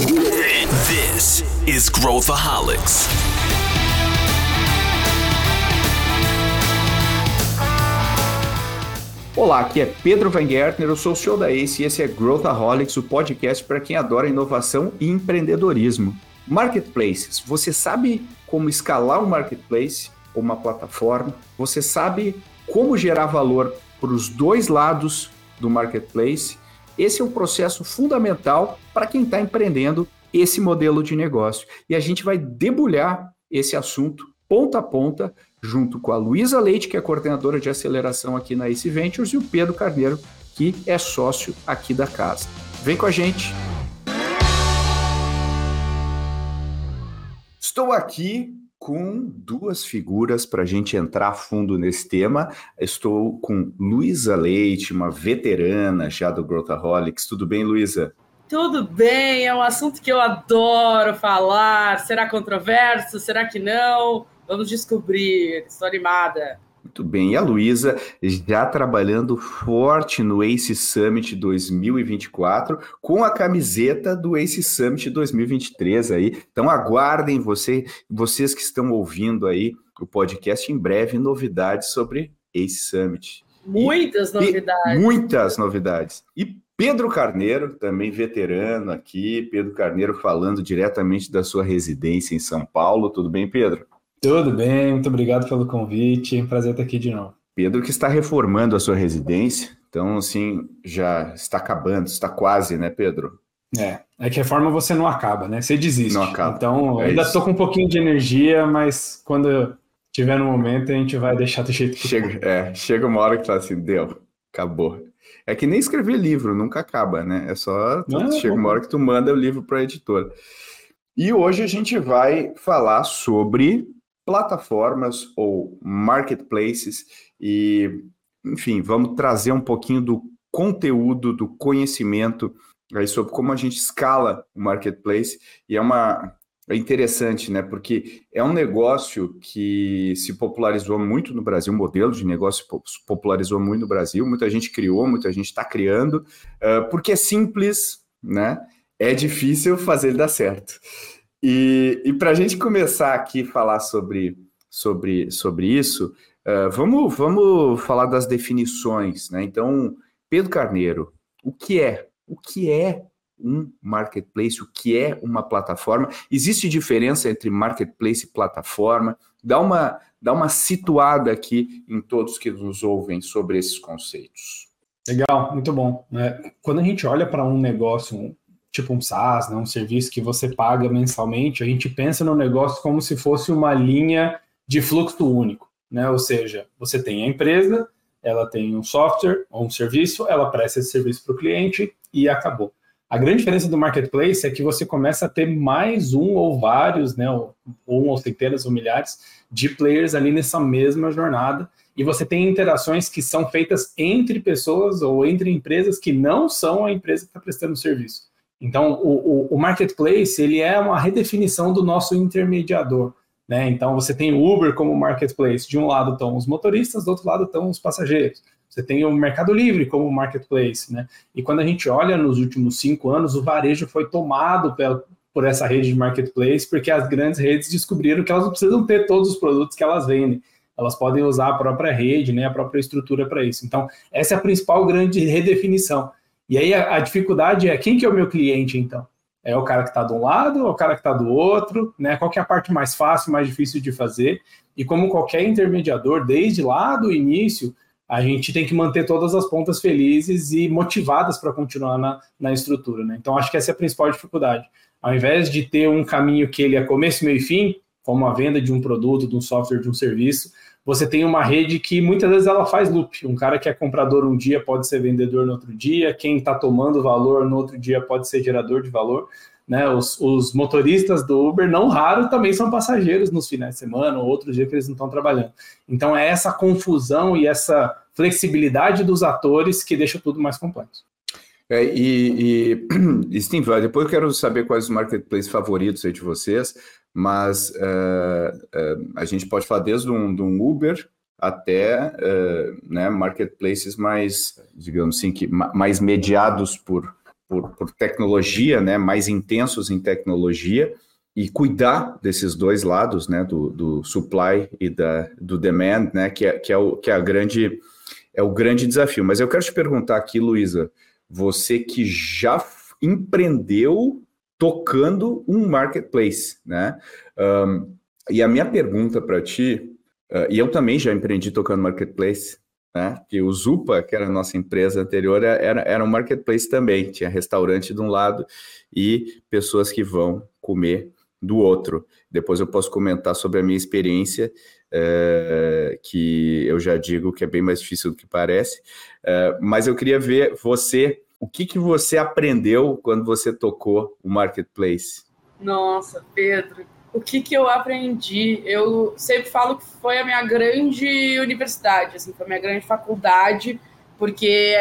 This is Growthaholics. Olá, aqui é Pedro Van Gertner, eu sou o CEO da ACE e esse é Growthaholics, o podcast para quem adora inovação e empreendedorismo. Marketplaces, você sabe como escalar um marketplace ou uma plataforma? Você sabe como gerar valor para os dois lados do marketplace? Esse é um processo fundamental para quem está empreendendo esse modelo de negócio. E a gente vai debulhar esse assunto ponta a ponta, junto com a Luísa Leite, que é coordenadora de aceleração aqui na Ace Ventures, e o Pedro Carneiro, que é sócio aqui da casa. Vem com a gente! Estou aqui com duas figuras para a gente entrar a fundo nesse tema. Estou com Luísa Leite, uma veterana já do Growthaholics. Tudo bem, Luísa? Tudo bem, é um assunto que eu adoro falar. Será controverso? Será que não? Vamos descobrir. Estou animada. Muito bem. E a Luísa já trabalhando forte no ACE Summit 2024 com a camiseta do ACE Summit 2023 aí. Então aguardem você, vocês que estão ouvindo aí o podcast em breve novidades sobre ACE Summit. Muitas e, novidades. E muitas novidades. E Pedro Carneiro, também veterano aqui, Pedro Carneiro falando diretamente da sua residência em São Paulo. Tudo bem, Pedro? Tudo bem, muito obrigado pelo convite. Prazer estar aqui de novo. Pedro que está reformando a sua residência, então assim, já está acabando, está quase, né, Pedro? É, é que reforma você não acaba, né? Você desiste. Não acaba. Então, é ainda estou com um pouquinho de energia, mas quando tiver no momento, a gente vai deixar do jeito que chega. É, chega uma hora que tá assim, deu, acabou. É que nem escrever livro, nunca acaba, né? É só não, chega uma hora que tu manda o livro para a editora. E hoje a gente vai falar sobre plataformas ou marketplaces e, enfim, vamos trazer um pouquinho do conteúdo, do conhecimento aí sobre como a gente escala o marketplace e é uma é interessante, né? Porque é um negócio que se popularizou muito no Brasil, um modelo de negócio se popularizou muito no Brasil, muita gente criou, muita gente está criando, uh, porque é simples, né? É difícil fazer ele dar certo. E, e para a gente começar aqui a falar sobre, sobre, sobre isso, uh, vamos, vamos falar das definições, né? Então, Pedro Carneiro, o que é? O que é um marketplace? O que é uma plataforma? Existe diferença entre marketplace e plataforma? Dá uma, dá uma situada aqui em todos que nos ouvem sobre esses conceitos. Legal, muito bom. É, quando a gente olha para um negócio, tipo um SaaS, né, um serviço que você paga mensalmente, a gente pensa no negócio como se fosse uma linha de fluxo único, né? Ou seja, você tem a empresa, ela tem um software ou um serviço, ela presta esse serviço para o cliente e acabou. A grande diferença do marketplace é que você começa a ter mais um ou vários, né, um ou centenas ou milhares de players ali nessa mesma jornada, e você tem interações que são feitas entre pessoas ou entre empresas que não são a empresa que está prestando o serviço. Então, o, o, o, marketplace ele é uma redefinição do nosso intermediador. Né? Então, você tem o Uber como marketplace. De um lado estão os motoristas, do outro lado estão os passageiros. Você tem o Mercado Livre como marketplace. Né? E quando a gente olha nos últimos cinco anos, o varejo foi tomado pela, por essa rede de marketplace, porque as grandes redes descobriram que elas não precisam ter todos os produtos que elas vendem. Elas podem usar a própria rede, né, a própria estrutura para isso. Então, essa é a principal grande redefinição. E aí a, a, dificuldade é quem que é o meu cliente, então? É o cara que está de um lado ou o cara que está do outro? Né? Qual que é a parte mais fácil, mais difícil de fazer? E como qualquer intermediador, desde lá do início, a gente tem que manter todas as pontas felizes e motivadas para continuar na, na estrutura. Né? Então, acho que essa é a principal dificuldade. Ao invés de ter um caminho que ele é começo, meio e fim, como a venda de um produto, de um software, de um serviço, você tem uma rede que muitas vezes ela faz loop. Um cara que é comprador um dia pode ser vendedor no outro dia, quem está tomando valor no outro dia pode ser gerador de valor. Né? Os, os, motoristas do Uber, não raro, também são passageiros nos finais de semana ou outros dias que eles não estão trabalhando. Então é essa confusão e essa flexibilidade dos atores que deixa tudo mais complexo. É, e, e, depois eu quero saber quais os marketplaces favoritos de vocês, mas uh, uh, a gente pode falar desde um, de um Uber até uh, né, marketplaces mais, digamos assim, que, mais mediados por, por, por tecnologia, né, mais intensos em tecnologia, e cuidar desses dois lados, né, do, do supply e da, do demand, né, que é, que é, o, que é a grande é o grande desafio. Mas eu quero te perguntar aqui, Luísa, você que já empreendeu tocando um marketplace, né? Um, e a minha pergunta para ti, uh, e eu também já empreendi tocando marketplace, né? Que o Zupa, que era a nossa empresa anterior, era, era um marketplace também. Tinha restaurante de um lado e pessoas que vão comer do outro. Depois eu posso comentar sobre a minha experiência, é, que eu já digo que é bem mais difícil do que parece. É, mas eu queria ver você, o que, que você aprendeu quando você tocou o marketplace? Nossa, Pedro, o que, que eu aprendi? Eu sempre falo que foi a minha grande universidade, assim, foi a minha grande faculdade, porque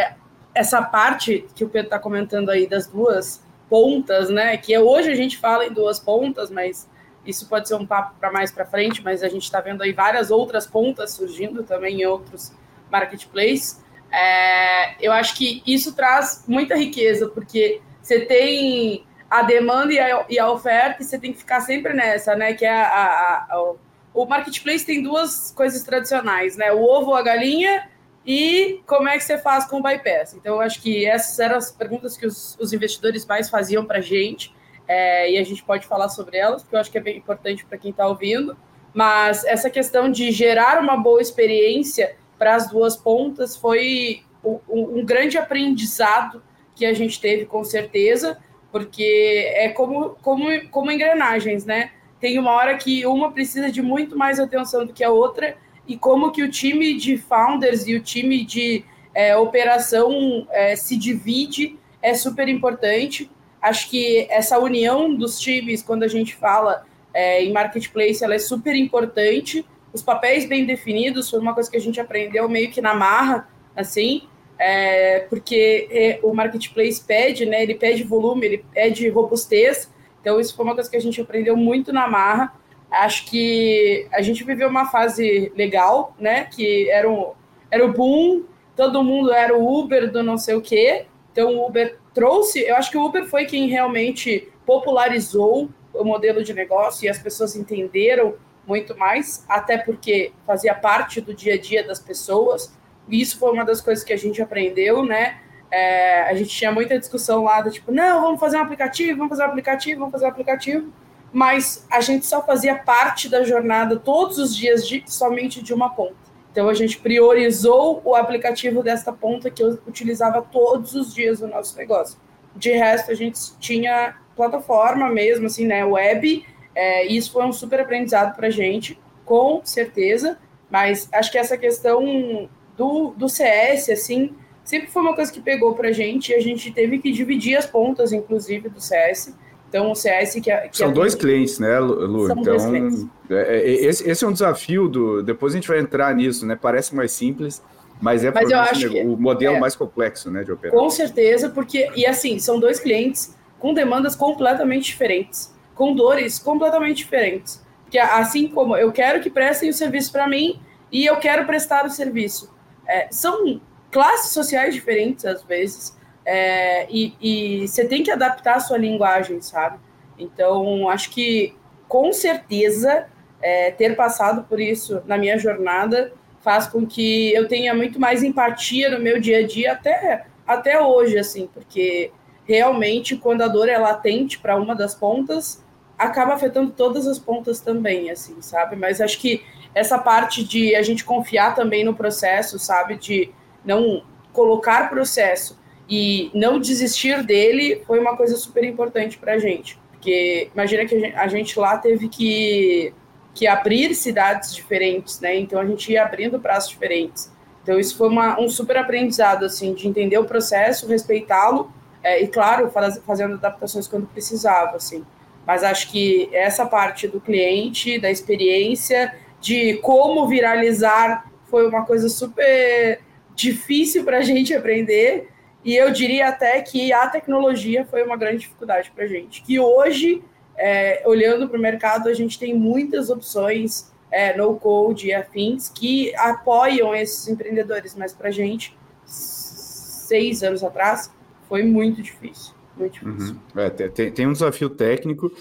essa parte que o Pedro está comentando aí das duas pontas, né? Que hoje a gente fala em duas pontas, mas isso pode ser um papo para mais para frente, mas a gente está vendo aí várias outras pontas surgindo também em outros marketplaces. É, eu acho que isso traz muita riqueza, porque você tem a demanda e a, e a, oferta, e você tem que ficar sempre nessa, né? Que é a, a, a, o marketplace tem duas coisas tradicionais, né? O ovo, a galinha e como é que você faz com o bypass? Então, eu acho que essas eram as perguntas que os, os investidores mais faziam para a gente, é, e a gente pode falar sobre elas, porque eu acho que é bem importante para quem está ouvindo. Mas essa questão de gerar uma boa experiência para as duas pontas foi um, um, grande aprendizado que a gente teve, com certeza, porque é como, como, como engrenagens, né? Tem uma hora que uma precisa de muito mais atenção do que a outra, e como que o time de founders e o time de é, operação é, se divide é super importante. Acho que essa união dos times, quando a gente fala é, em marketplace, ela é super importante. Os papéis bem definidos foi uma coisa que a gente aprendeu meio que na marra, assim, é, porque é, o marketplace pede, né? Ele pede volume, ele pede robustez. Então, isso foi uma coisa que a gente aprendeu muito na marra. Acho que a gente viveu uma fase legal, né? Que era, um, era o boom, todo mundo era o Uber do não sei o quê. Então o Uber trouxe, eu acho que o Uber foi quem realmente popularizou o modelo de negócio e as pessoas entenderam muito mais, até porque fazia parte do dia a dia das pessoas. E isso foi uma das coisas que a gente aprendeu, né? É, a gente tinha muita discussão lá do tipo, não, vamos fazer um aplicativo, vamos fazer um aplicativo, vamos fazer um aplicativo mas a gente só fazia parte da jornada todos os dias de, somente de uma ponta. Então a gente priorizou o aplicativo desta ponta que eu utilizava todos os dias no nosso negócio. De resto, a gente tinha plataforma mesmo, assim, né, web, é, isso foi um super aprendizado para a gente, com certeza, mas acho que essa questão do, do CS, assim, sempre foi uma coisa que pegou para a gente, e a gente teve que dividir as pontas, inclusive, do CS, então, o CS que, é, que São é dois clientes, né, Lu? São então, dois clientes. É, é, esse, esse, é um desafio do. Depois a gente vai entrar nisso, né? Parece mais simples, mas é mas eu acho que, o modelo é, mais complexo, né, de operar. Com certeza, porque e assim são dois clientes com demandas completamente diferentes, com dores completamente diferentes. Porque assim como eu quero que prestem o serviço para mim e eu quero prestar o serviço, é, são classes sociais diferentes às vezes. É, e, e você tem que adaptar a sua linguagem, sabe? Então, acho que com certeza é, ter passado por isso na minha jornada faz com que eu tenha muito mais empatia no meu dia a dia até, até hoje, assim, porque realmente quando a dor é latente para uma das pontas, acaba afetando todas as pontas também, assim, sabe? Mas acho que essa parte de a gente confiar também no processo, sabe? De não colocar processo e não desistir dele foi uma coisa super importante para a gente. Porque imagina que a gente, a gente, lá teve que, que abrir cidades diferentes, né? Então a gente ia abrindo praças diferentes. Então isso foi uma, um super aprendizado, assim, de entender o processo, respeitá-lo é, e, claro, faz, fazendo adaptações quando precisava, assim. Mas acho que essa parte do cliente, da experiência, de como viralizar, foi uma coisa super difícil para a gente aprender e eu diria até que a tecnologia foi uma grande dificuldade para a gente. Que hoje, é, olhando para o mercado, a gente tem muitas opções é, no code e afins que apoiam esses empreendedores, mas para a gente, seis anos atrás, foi muito difícil. Muito difícil. Uhum. É, tem, tem um desafio técnico.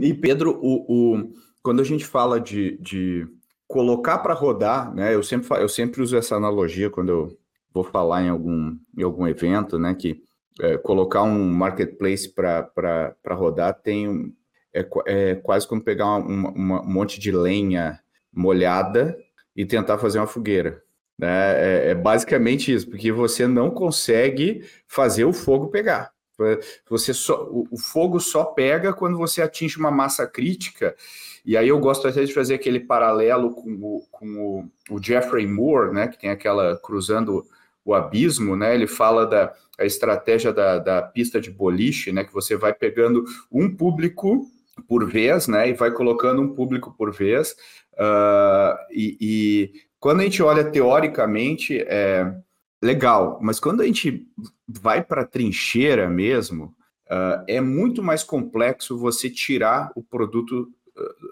E, Pedro, o, o quando a gente fala de, de colocar para rodar, né? Eu sempre, eu sempre uso essa analogia quando eu vou falar em algum, em algum evento, né? Que é, colocar um marketplace para rodar tem um, é, é, quase como pegar uma, uma, um monte de lenha molhada e tentar fazer uma fogueira. Né? É, é, basicamente isso, porque você não consegue fazer o fogo pegar. Você só, o, o, fogo só pega quando você atinge uma massa crítica. E aí eu gosto até de fazer aquele paralelo com o, com o, o Jeffrey Moore, né, que tem aquela cruzando o abismo, né? Ele fala da a estratégia da, da pista de boliche, né? Que você vai pegando um público por vez, né? E vai colocando um público por vez. Uh, e, e, quando a gente olha teoricamente, é legal, mas quando a gente vai para a trincheira mesmo, uh, é muito mais complexo você tirar o produto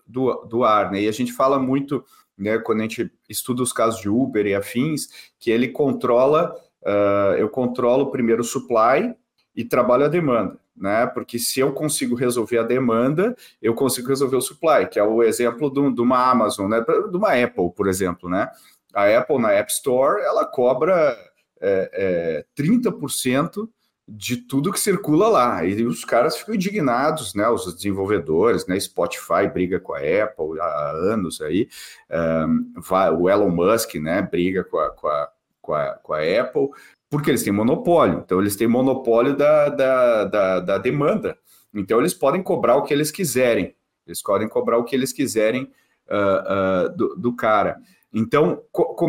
do, do ar, né? E a gente fala muito né, quando a gente estuda os casos de Uber e afins, que ele controla, uh, eu controlo primeiro o supply e trabalho a demanda, né? Porque se eu consigo resolver a demanda, eu consigo resolver o supply, que é o exemplo de uma Amazon, né? De uma Apple, por exemplo, né? A Apple na App Store, ela cobra é, é, 30% de tudo que circula lá. E os caras ficam indignados, né? Os desenvolvedores, né? Spotify briga com a Apple há anos aí. Um, o Elon Musk, né? Briga com a, com a, com a, com a Apple, porque eles têm monopólio. Então, eles têm monopólio da, da, da, da demanda. Então, eles podem cobrar o que eles quiserem. Eles podem cobrar o que eles quiserem uh, uh, do, do cara. Então,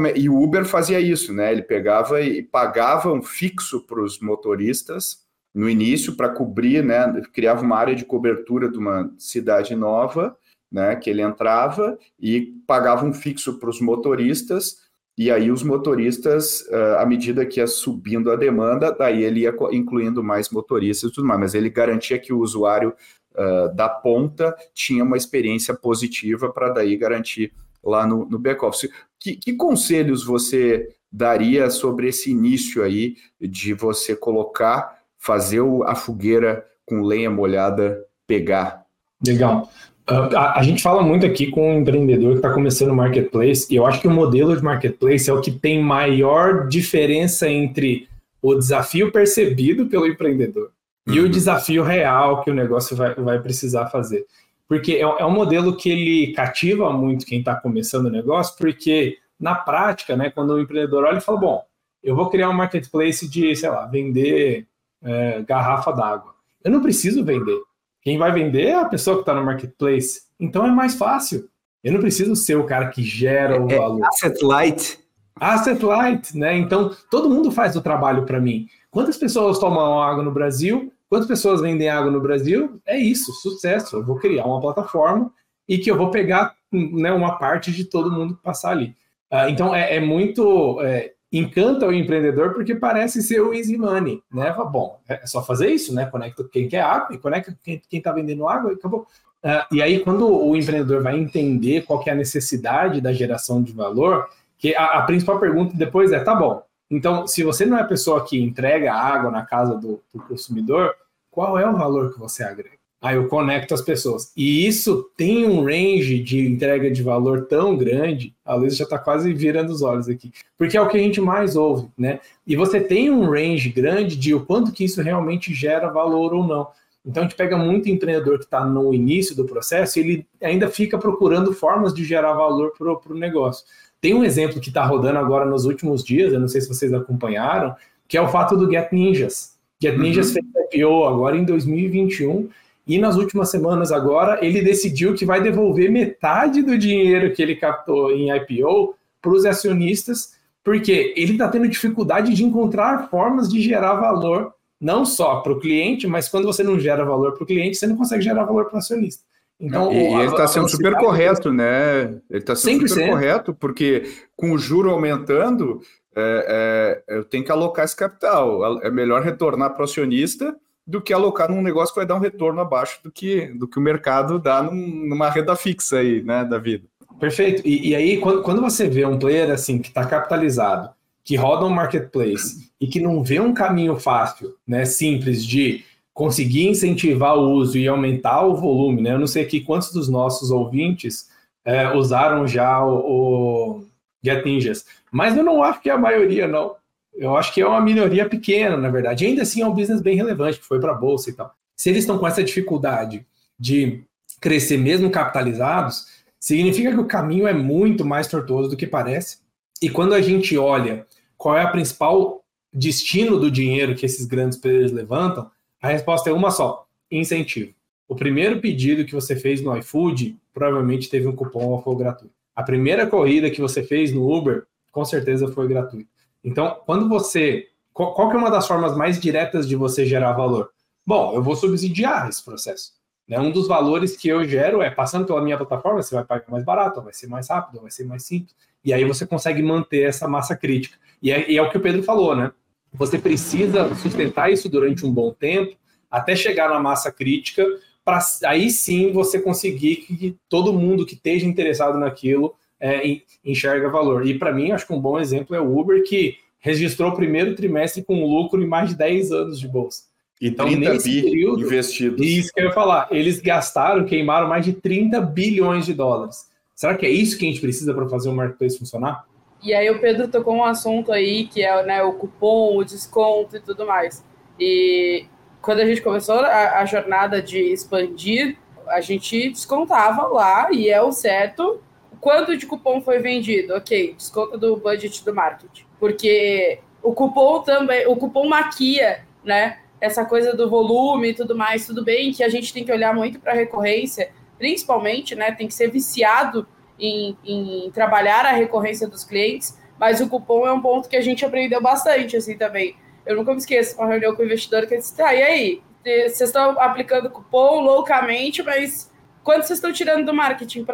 é, e o Uber fazia isso, né? Ele pegava e pagava um fixo para os motoristas no início para cobrir, né? Criava uma área de cobertura de uma cidade nova, né? Que ele entrava e pagava um fixo para os motoristas. E aí os motoristas, à medida que ia subindo a demanda, daí ele ia incluindo mais motoristas e tudo mais, mas ele garantia que o usuário uh, da ponta tinha uma experiência positiva para daí garantir lá no, no back-office. Que, que conselhos você daria sobre esse início aí de você colocar, fazer a fogueira com lenha molhada pegar? Legal. Uh, a, a, gente fala muito aqui com um empreendedor que está começando o marketplace, e eu acho que o modelo de marketplace é o que tem maior diferença entre o desafio percebido pelo empreendedor uhum. e o uhum. desafio real que o negócio vai, vai precisar fazer porque é, é um modelo que ele cativa muito quem está começando o negócio, porque na prática, né, quando o empreendedor olha e fala, bom, eu vou criar um marketplace de, sei lá, vender é, garrafa d'água. Eu não preciso vender. Quem vai vender é a pessoa que está no marketplace. Então é mais fácil. Eu não preciso ser o cara que gera o é, valor. Asset light. Asset light, né? Então todo mundo faz o trabalho para mim. Quantas pessoas tomam água no Brasil Quantas pessoas vendem água no Brasil? É isso, sucesso. Eu vou criar uma plataforma e que eu vou pegar né, uma parte de todo mundo passar ali. Uh, então é, é muito. É, encanta o empreendedor porque parece ser o easy money, né? Bom, é só fazer isso, né? Conecta quem quer água e conecta quem está vendendo água e acabou. Uh, e aí, quando o empreendedor vai entender qual é a necessidade da geração de valor, que a, a principal pergunta depois é: tá bom, então, se você não é a pessoa que entrega água na casa do, do consumidor, qual é o valor que você agrega? Aí eu conecto as pessoas. E isso tem um range de entrega de valor tão grande, a Luísa já está quase virando os olhos aqui, porque é o que a gente mais ouve, né? E você tem um range grande de o quanto que isso realmente gera valor ou não. Então a gente pega muito empreendedor que está no início do processo e ele ainda fica procurando formas de gerar valor para o negócio. Tem um exemplo que está rodando agora nos últimos dias, eu não sei se vocês acompanharam, que é o fato do Get Ninjas. Get Ninjas uhum. fez IPO agora em 2021 e nas últimas semanas agora ele decidiu que vai devolver metade do dinheiro que ele captou em IPO para os acionistas, porque ele está tendo dificuldade de encontrar formas de gerar valor não só para o cliente, mas quando você não gera valor para o cliente, você não consegue gerar valor para o acionista. Então, e, ele está sendo super correto, né? Ele está sendo 100%. super correto, porque com o juro aumentando, é, é, eu tenho que alocar esse capital. É melhor retornar para o acionista do que alocar num negócio que vai dar um retorno abaixo do que, do que o mercado dá num, numa renda fixa aí, né, da vida. Perfeito. E, e aí, quando, quando, você vê um player assim que está capitalizado, que roda um marketplace e que não vê um caminho fácil, né, simples de conseguir incentivar o uso e aumentar o volume, né? Eu não sei aqui quantos dos nossos ouvintes é, usaram já o, o Get Ninjas, mas eu não acho que é a maioria, não. Eu acho que é uma minoria pequena, na verdade. E ainda assim é um business bem relevante, que foi para a bolsa e tal. Se eles estão com essa dificuldade de crescer mesmo capitalizados, significa que o caminho é muito mais tortuoso do que parece. E quando a gente olha qual é a principal destino do dinheiro que esses grandes players levantam, a resposta é uma só: incentivo. O primeiro pedido que você fez no iFood provavelmente teve um cupom ou gratuito. A primeira corrida que você fez no Uber, com certeza foi gratuito. Então, quando você. Qual, qual é uma das formas mais diretas de você gerar valor? Bom, eu vou subsidiar esse processo. Né? Um dos valores que eu gero é passando pela minha plataforma, você vai pagar mais barato, vai ser mais rápido, vai ser mais simples. E aí você consegue manter essa massa crítica. E é, e é o que o Pedro falou, né? Você precisa sustentar isso durante um bom tempo, até chegar na massa crítica, para aí sim você conseguir que todo mundo que esteja interessado naquilo é, enxerga valor. E para mim, acho que um bom exemplo é o Uber, que registrou o primeiro trimestre com lucro em mais de 10 anos de bolsa. E então, 30 bi período, investidos. Isso que eu ia falar. Eles gastaram, queimaram mais de 30 bilhões de dólares. Será que é isso que a gente precisa para fazer o marketplace funcionar? E aí o Pedro tocou um assunto aí que é né, o cupom, o desconto e tudo mais. E quando a gente começou a, a jornada de expandir, a gente descontava lá e é o certo quanto de cupom foi vendido. Ok, desconto do budget do marketing. Porque o cupom também, o cupom maquia, né? Essa coisa do volume e tudo mais, tudo bem que a gente tem que olhar muito para a recorrência, principalmente, né? Tem que ser viciado em, em trabalhar a recorrência dos clientes, mas o cupom é um ponto que a gente aprendeu bastante, assim, também. Eu nunca me esqueço uma reunião com o investidor que ele disse, tá, e aí? Vocês estão aplicando cupom loucamente, mas quanto vocês estão tirando do marketing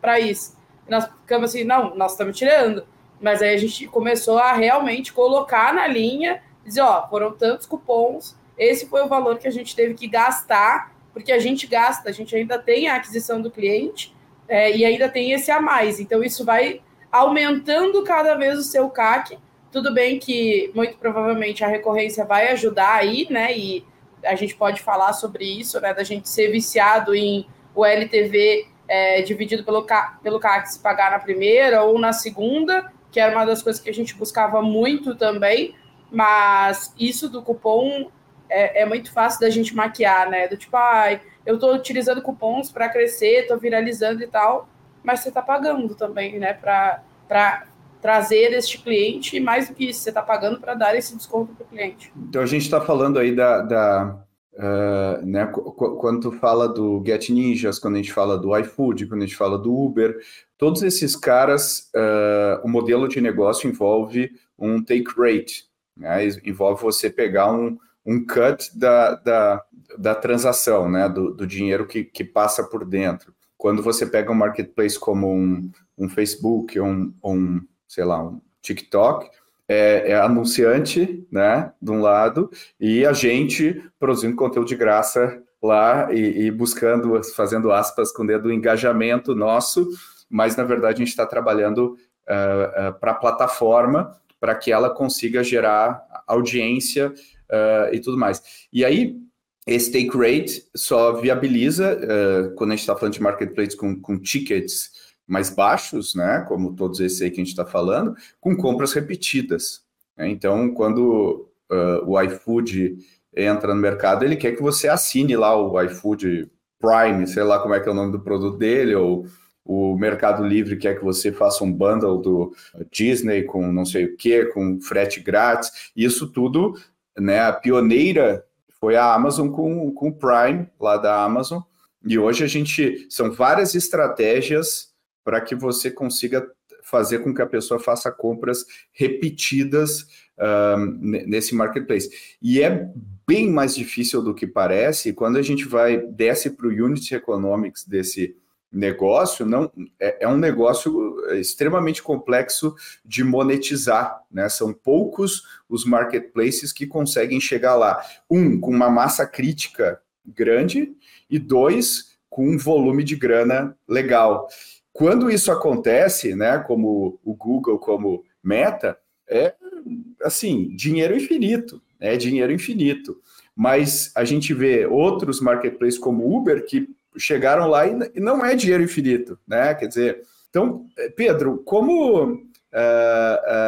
para isso? Nós ficamos assim, não, nós estamos tirando. Mas aí a gente começou a realmente colocar na linha, dizer, ó, foram tantos cupons, esse foi o valor que a gente teve que gastar, porque a gente gasta, a gente ainda tem a aquisição do cliente, é, e ainda tem esse a mais. Então, isso vai aumentando cada vez o seu CAC. Tudo bem que, muito provavelmente, a recorrência vai ajudar aí, né? E a gente pode falar sobre isso, né? Da gente ser viciado em o LTV é, dividido pelo, pelo CAC se pagar na primeira ou na segunda, que era uma das coisas que a gente buscava muito também. Mas isso do cupom é, é muito fácil da gente maquiar, né? Do tipo, ai, ah, eu estou utilizando cupons para crescer, estou viralizando e tal, mas você está pagando também, né, para trazer este cliente e mais do que isso, você está pagando para dar esse desconto para o cliente. Então a gente está falando aí da, da uh, né, quando tu fala do Get Ninjas, quando a gente fala do iFood, quando a gente fala do Uber, todos esses caras, uh, o modelo de negócio envolve um take rate, né, envolve você pegar um, um cut da, da, da transação, né, do, do dinheiro que, que passa por dentro. Quando você pega um marketplace como um, um Facebook, um, um, sei lá, um TikTok, é, é, anunciante, né, de um lado, e a gente produzindo conteúdo de graça lá e, e buscando, fazendo aspas com o dedo, engajamento nosso, mas na verdade a gente está trabalhando uh, uh, para a plataforma para que ela consiga gerar audiência uh, e tudo mais. E aí, esse take rate só viabiliza, quando a gente está falando de marketplace com, com tickets mais baixos, né, como todos esses aí que a gente está falando, com compras repetidas. Né? Então, quando uh, o iFood entra no mercado, ele quer que você assine lá o iFood Prime, sei lá como é que é o nome do produto dele, ou o Mercado Livre quer que você faça um bundle do Disney com não sei o que, com frete grátis. Isso tudo né? A pioneira foi a Amazon com, com o Prime, lá da Amazon. E hoje a gente. São várias estratégias para que você consiga fazer com que a pessoa faça compras repetidas nesse marketplace. E é bem mais difícil do que parece quando a gente vai desce para o Unit Economics desse negócio não é, é, um negócio extremamente complexo de monetizar, né? São poucos os marketplaces que conseguem chegar lá. Um, com uma massa crítica grande, e dois, com um volume de grana legal. Quando isso acontece, né, como o Google, como Meta, é assim, dinheiro infinito, é dinheiro infinito. mas a gente vê outros marketplaces como Uber que chegaram lá e não é dinheiro infinito, né? Quer dizer, então, Pedro, como uh,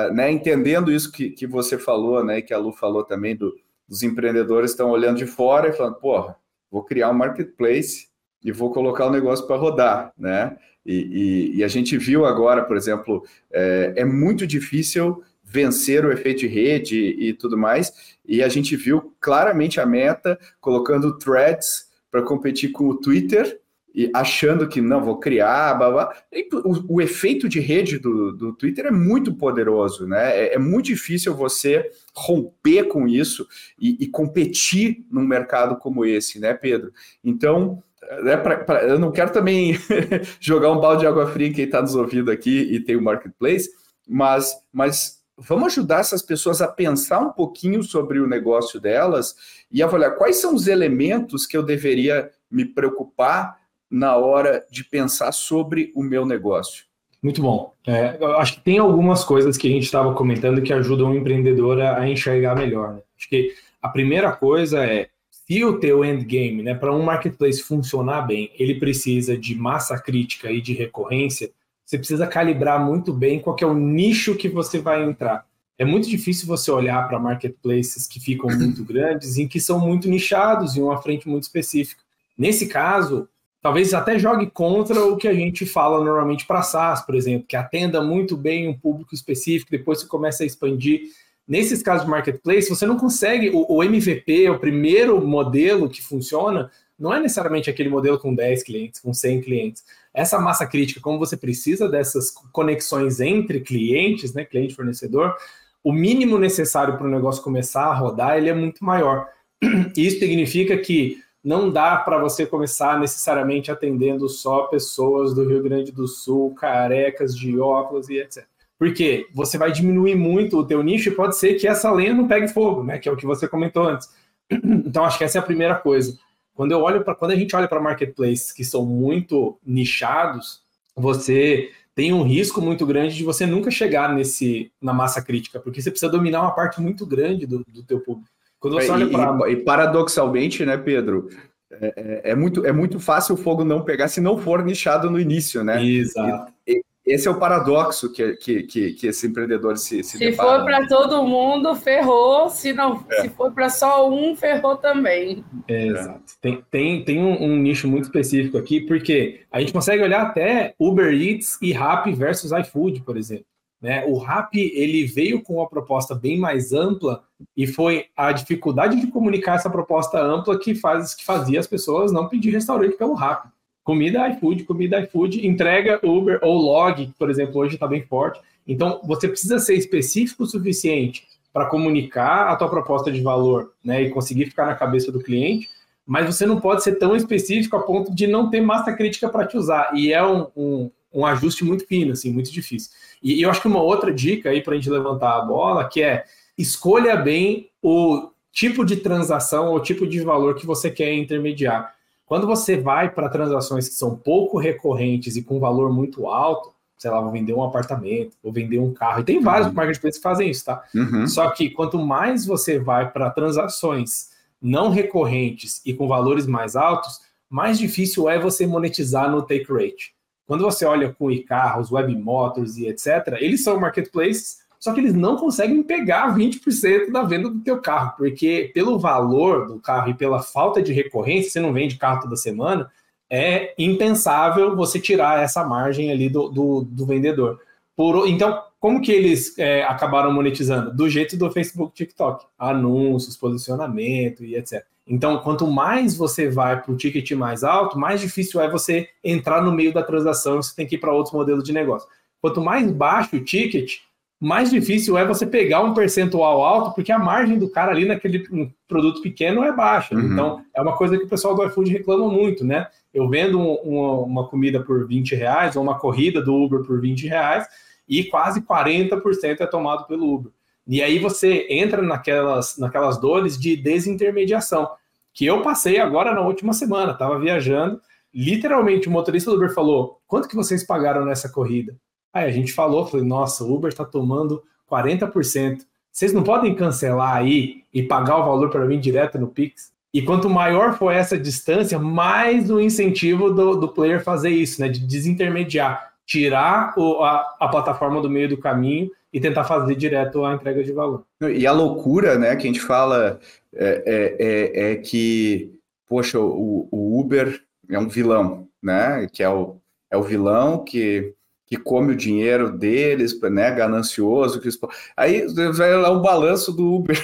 uh, né, entendendo isso que, que você falou, né, que a Lu falou também do, dos empreendedores estão olhando de fora e falando, porra, vou criar um marketplace e vou colocar o negócio para rodar, né? E, e, e, a gente viu agora, por exemplo, é, é, muito difícil vencer o efeito de rede e, tudo mais, e a gente viu claramente a meta colocando threads para competir com o Twitter e achando que não, vou criar, blá, blá. O, o, efeito de rede do, do Twitter é muito poderoso, né? É, é muito difícil você romper com isso e, e, competir num mercado como esse, né, Pedro? Então, né, pra, pra, eu não quero também jogar um balde de água fria em quem está nos ouvindo aqui e tem o marketplace, mas, mas vamos ajudar essas pessoas a pensar um pouquinho sobre o negócio delas e avaliar quais são os elementos que eu deveria me preocupar na hora de pensar sobre o meu negócio? Muito bom. É, eu acho que tem algumas coisas que a gente estava comentando que ajudam o empreendedor a, enxergar melhor. Né? Acho que a primeira coisa é se o teu endgame, né, para um marketplace funcionar bem, ele precisa de massa crítica e de recorrência, você precisa calibrar muito bem qual é o nicho que você vai entrar. É muito difícil você olhar para marketplaces que ficam muito grandes, em que são muito nichados e uma frente muito específica. Nesse caso, talvez até jogue contra o que a gente fala normalmente para SaaS, por exemplo, que atenda muito bem um público específico, depois você começa a expandir. Nesses casos de marketplace, você não consegue, o, o MVP, o primeiro modelo que funciona, não é necessariamente aquele modelo com 10 clientes, com 100 clientes. Essa massa crítica, como você precisa dessas conexões entre clientes, né, cliente fornecedor, o mínimo necessário para o negócio começar a rodar, ele é muito maior. Isso significa que não dá para você começar necessariamente atendendo só pessoas do Rio Grande do Sul, carecas de óculos e etc. Porque você vai diminuir muito o teu nicho e pode ser que essa lenha não pegue fogo, né? Que é o que você comentou antes. Então acho que essa é a primeira coisa. Quando eu olho para quando a gente olha para marketplaces que são muito nichados, você tem um risco muito grande de você nunca chegar nesse na massa crítica, porque você precisa dominar uma parte muito grande do, do teu público. Quando você é, olha para. E, e, paradoxalmente, né, Pedro? É, é, é, muito, é muito fácil o fogo não pegar se não for nichado no início, né? Exato. E, esse é o paradoxo que, que, que, que esse empreendedor se, se, se for para todo mundo, ferrou. Se não, é. se for para só um, ferrou também. É, exato. Tem, tem, tem um, um, nicho muito específico aqui, porque a gente consegue olhar até Uber Eats e Rappi versus iFood, por exemplo. Né? O RAP ele veio com uma proposta bem mais ampla e foi a dificuldade de comunicar essa proposta ampla que, faz, que fazia as pessoas não pedir restaurante pelo RAP. Comida iFood, comida iFood, entrega Uber ou Log, que, por exemplo, hoje está bem forte. Então, você precisa ser específico o suficiente para comunicar a tua proposta de valor né, e conseguir ficar na cabeça do cliente, mas você não pode ser tão específico a ponto de não ter massa crítica para te usar. E é um, um, um ajuste muito fino, assim, muito difícil. E, eu acho que uma outra dica aí para a gente levantar a bola, que é escolha bem o tipo de transação ou tipo de valor que você quer intermediar. Quando você vai para transações que são pouco recorrentes e com valor muito alto, sei lá, vou vender um apartamento, vou vender um carro, e tem vários uhum. marketplaces que fazem isso, tá? Uhum. Só que quanto mais você vai para transações não recorrentes e com valores mais altos, mais difícil é você monetizar no take rate. Quando você olha com e-carros, web motors e etc., eles são marketplaces, só que eles não conseguem pegar 20% da venda do teu carro, porque pelo valor do carro e pela falta de recorrência, você não vende carro toda semana, é impensável você tirar essa margem ali do, do, do vendedor. Por, então, como que eles é, acabaram monetizando? Do jeito do Facebook TikTok. Anúncios, posicionamento e etc. Então, quanto mais você vai para o ticket mais alto, mais difícil é você entrar no meio da transação, você tem que ir para outros modelos de negócio. Quanto mais baixo o ticket, mais difícil é você pegar um percentual alto, porque a margem do cara ali naquele produto pequeno é baixa. Uhum. Então, é uma coisa que o pessoal do iFood reclama muito, né? Eu vendo um, uma, uma, comida por 20 reais, ou uma corrida do Uber por 20 reais, e quase 40% é tomado pelo Uber. E aí você entra naquelas, naquelas dores de desintermediação, que eu passei agora na última semana, estava viajando, literalmente o motorista do Uber falou, quanto que vocês pagaram nessa corrida? Aí a gente falou, falei, nossa, o Uber está tomando 40%. vocês não podem cancelar aí e pagar o valor para mim direto no Pix? E quanto maior for essa distância, mais o incentivo do, do player fazer isso, né? De desintermediar, tirar o, a, a plataforma do meio do caminho e tentar fazer direto a entrega de valor. E a loucura, né, que a gente fala é, é, é, é que, poxa, o, o, Uber é um vilão, né? Que é o, é o vilão que que come o dinheiro deles, né, ganancioso. Que... Aí vai lá o balanço do Uber.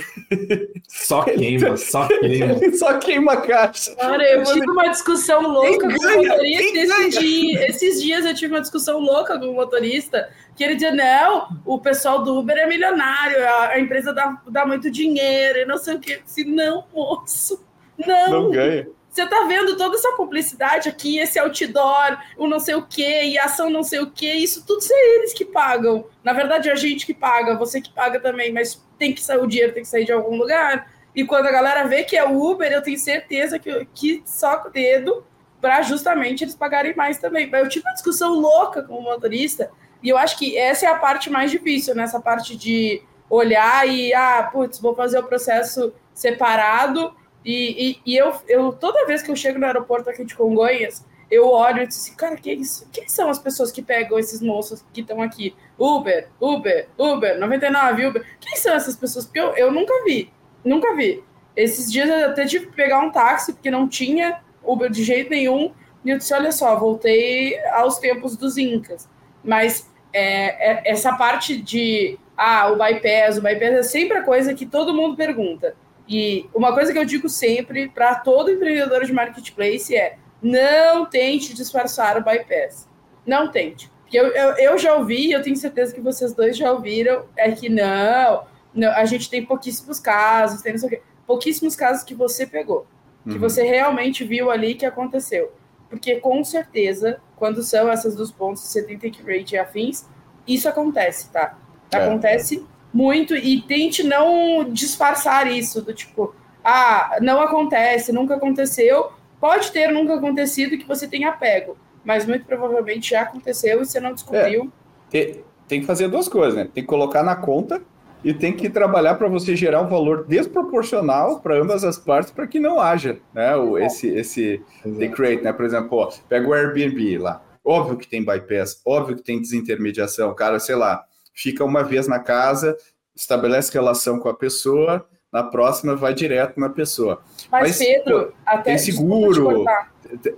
Só queima, só queima. só queima a caixa. Cara, eu tive uma discussão louca com o motorista esses dias, esses dias eu tive uma discussão louca com o motorista, que ele dizia, não, o pessoal do Uber é milionário, a, a empresa dá, dá muito dinheiro, e não sei o que. Se não, moço, não. Não ganha. Você tá vendo toda essa publicidade aqui, esse outdoor, o não sei o quê, e ação não sei o quê, isso tudo são eles que pagam. Na verdade, é a gente que paga, você que paga também, mas tem que sair o dinheiro, tem que sair de algum lugar. E quando a galera vê que é Uber, eu tenho certeza que, que soca o dedo para justamente eles pagarem mais também. Eu tive uma discussão louca com o motorista, e eu acho que essa é a parte mais difícil, nessa parte de olhar e, ah, putz, vou fazer o processo separado e, e, e, eu, eu, toda vez que eu chego no aeroporto aqui de Congonhas, eu olho e digo assim, cara, quem, quem são as pessoas que pegam esses moços que estão aqui? Uber, Uber, Uber, 99, Uber. Quem são essas pessoas? Porque eu, eu nunca vi, nunca vi. Esses dias eu até tive que pegar um táxi, porque não tinha Uber de jeito nenhum. E eu disse, olha só, voltei aos tempos dos Incas. Mas é, é, essa parte de, ah, o bypass, o bypass é sempre a coisa que todo mundo pergunta. E uma coisa que eu digo sempre para todo empreendedor de marketplace é: não tente disfarçar o bypass. Não tente. Porque eu, eu, eu já ouvi, eu tenho certeza que vocês dois já ouviram, é que não, não a gente tem pouquíssimos casos, tem não sei o quê. Pouquíssimos casos que você pegou, uhum. que você realmente viu ali que aconteceu. Porque com certeza, quando são essas dos pontos, você tem take rate e afins, isso acontece, tá? É. Muito e tente não disfarçar isso, do tipo, ah, não acontece, nunca aconteceu. Pode ter nunca acontecido que você tenha pego, mas muito provavelmente já aconteceu e você não descobriu. É, tem, tem que fazer duas coisas, né? Tem que colocar na conta e tem que trabalhar para você gerar um valor desproporcional para ambas as partes para que não haja, né? O, esse esse take rate, né? Por exemplo, ó, pega o Airbnb lá. Óbvio que tem bypass, óbvio que tem desintermediação, cara, sei lá, fica uma vez na casa, estabelece relação com a pessoa, na próxima vai direto na pessoa. Mas, Mas Pedro, pô, até tem seguro,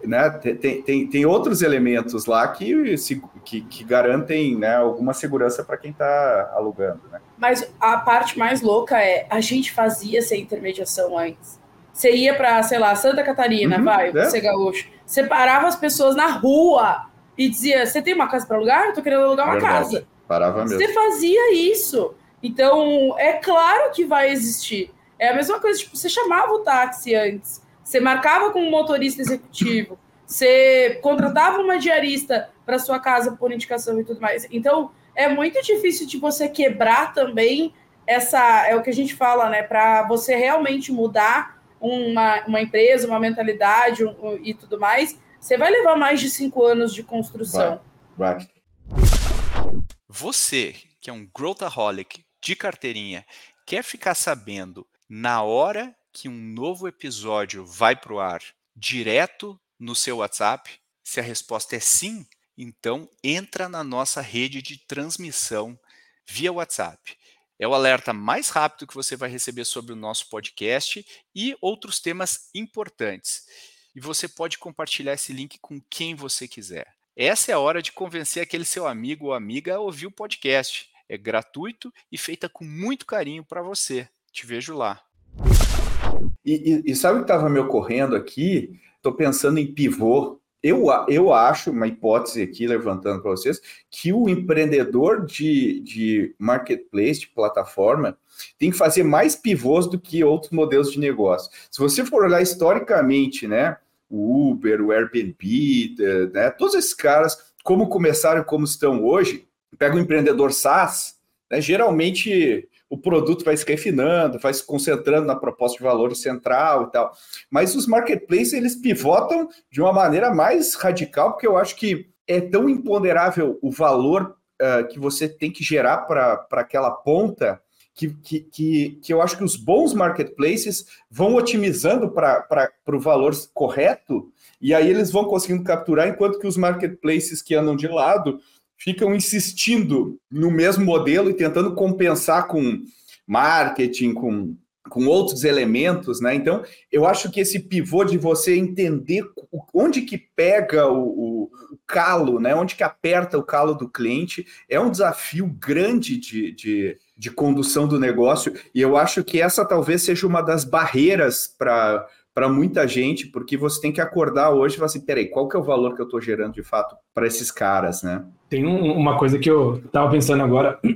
né? Tem, tem, tem outros elementos lá que, que, que garantem né, alguma segurança para quem está alugando. Né? Mas a parte mais louca é a gente fazia essa intermediação antes. Você ia para, sei lá, Santa Catarina, uhum, vai, é. você gaúcho. Separava as pessoas na rua e dizia: Você tem uma casa para alugar? Eu tô querendo alugar uma Verdade. casa. Parava mesmo. Você fazia isso. Então, é claro que vai existir. É a mesma coisa, tipo, você chamava o táxi antes, você marcava com um motorista executivo, você contratava uma diarista para sua casa por indicação e tudo mais. Então, é muito difícil de você quebrar também essa, é o que a gente fala, né, para você realmente mudar uma, uma empresa, uma mentalidade um, e tudo mais, você vai levar mais de cinco anos de construção. Vai, vai. Você, que é um growthaholic de carteirinha, quer ficar sabendo na hora que um novo episódio vai para o ar, direto no seu WhatsApp? Se a resposta é sim, então entra na nossa rede de transmissão via WhatsApp. É o alerta mais rápido que você vai receber sobre o nosso podcast e outros temas importantes. E você pode compartilhar esse link com quem você quiser. Essa é a hora de convencer aquele seu amigo ou amiga a ouvir o podcast. É gratuito e feita com muito carinho para você. Te vejo lá. E, e, e sabe o que estava me ocorrendo aqui? Estou pensando em pivô. Eu, eu acho, uma hipótese aqui levantando para vocês, que o empreendedor de, de marketplace, de plataforma, tem que fazer mais pivôs do que outros modelos de negócio. Se você for olhar historicamente, né? O Uber, o Airbnb, né? Todos esses caras, como começaram como estão hoje, pega um empreendedor SaaS, né? geralmente o produto vai se refinando, vai se concentrando na proposta de valor central e tal. Mas os marketplaces, eles pivotam de uma maneira mais radical, porque eu acho que é tão imponderável o valor uh, que você tem que gerar para aquela ponta que, que, que, que eu acho que os bons marketplaces vão otimizando para o valor correto, e aí eles vão conseguindo capturar, enquanto que os marketplaces que andam de lado ficam insistindo no mesmo modelo e tentando compensar com marketing, com, com outros elementos, né? Então, eu acho que esse pivô de você entender onde que pega o, o, calo, né? Onde que aperta o calo do cliente, é um desafio grande de, de, de condução do negócio, e eu acho que essa talvez seja uma das barreiras para para muita gente, porque você tem que acordar hoje e falar assim, peraí, qual que é o valor que eu estou gerando de fato para esses caras, né? Tem um, uma coisa que eu estava pensando agora,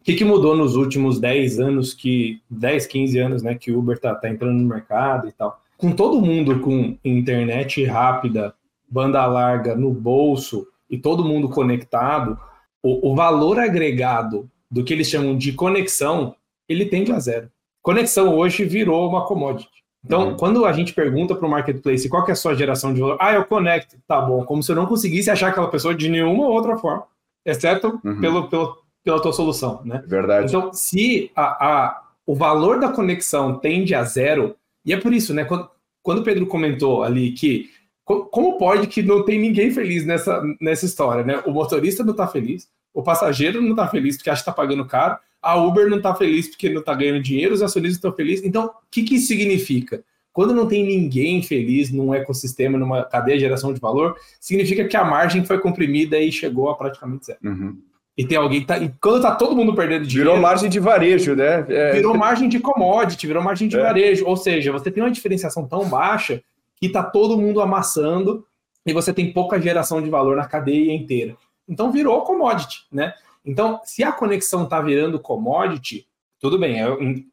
O que, que, mudou nos últimos 10 anos, que 10, 15 anos, né, que o Uber tá, tá entrando no mercado e tal? Com todo mundo com internet rápida, banda larga no bolso e todo mundo conectado, o, o valor agregado do que eles chamam de conexão, ele tende a zero. Conexão hoje virou uma commodity. Então, uhum. quando a gente pergunta para o marketplace qual que é a sua geração de valor, ah, eu conecto, tá bom, como se eu não conseguisse achar aquela pessoa de nenhuma outra forma, exceto uhum. pelo, pelo, pela tua solução, né? Verdade. Então, se a, a, o valor da conexão tende a zero, e é por isso, né? Quando, quando o Pedro comentou ali que como pode que não tem ninguém feliz nessa, nessa história, né? O motorista não está feliz, o passageiro não está feliz porque acha que está pagando caro, a Uber não está feliz porque não está ganhando dinheiro, os acionistas estão felizes. Então, o que, que isso significa? Quando não tem ninguém feliz num ecossistema, numa cadeia de geração de valor, significa que a margem foi comprimida e chegou a praticamente zero. Uhum e tem alguém que tá. E quando tá todo mundo perdendo dinheiro. Virou margem de varejo, né? É... Virou margem de commodity, virou margem de é. varejo. Ou seja, você tem uma diferenciação tão baixa que tá todo mundo amassando e você tem pouca geração de valor na cadeia inteira. Então virou commodity, né? Então, se a conexão tá virando commodity, tudo bem, é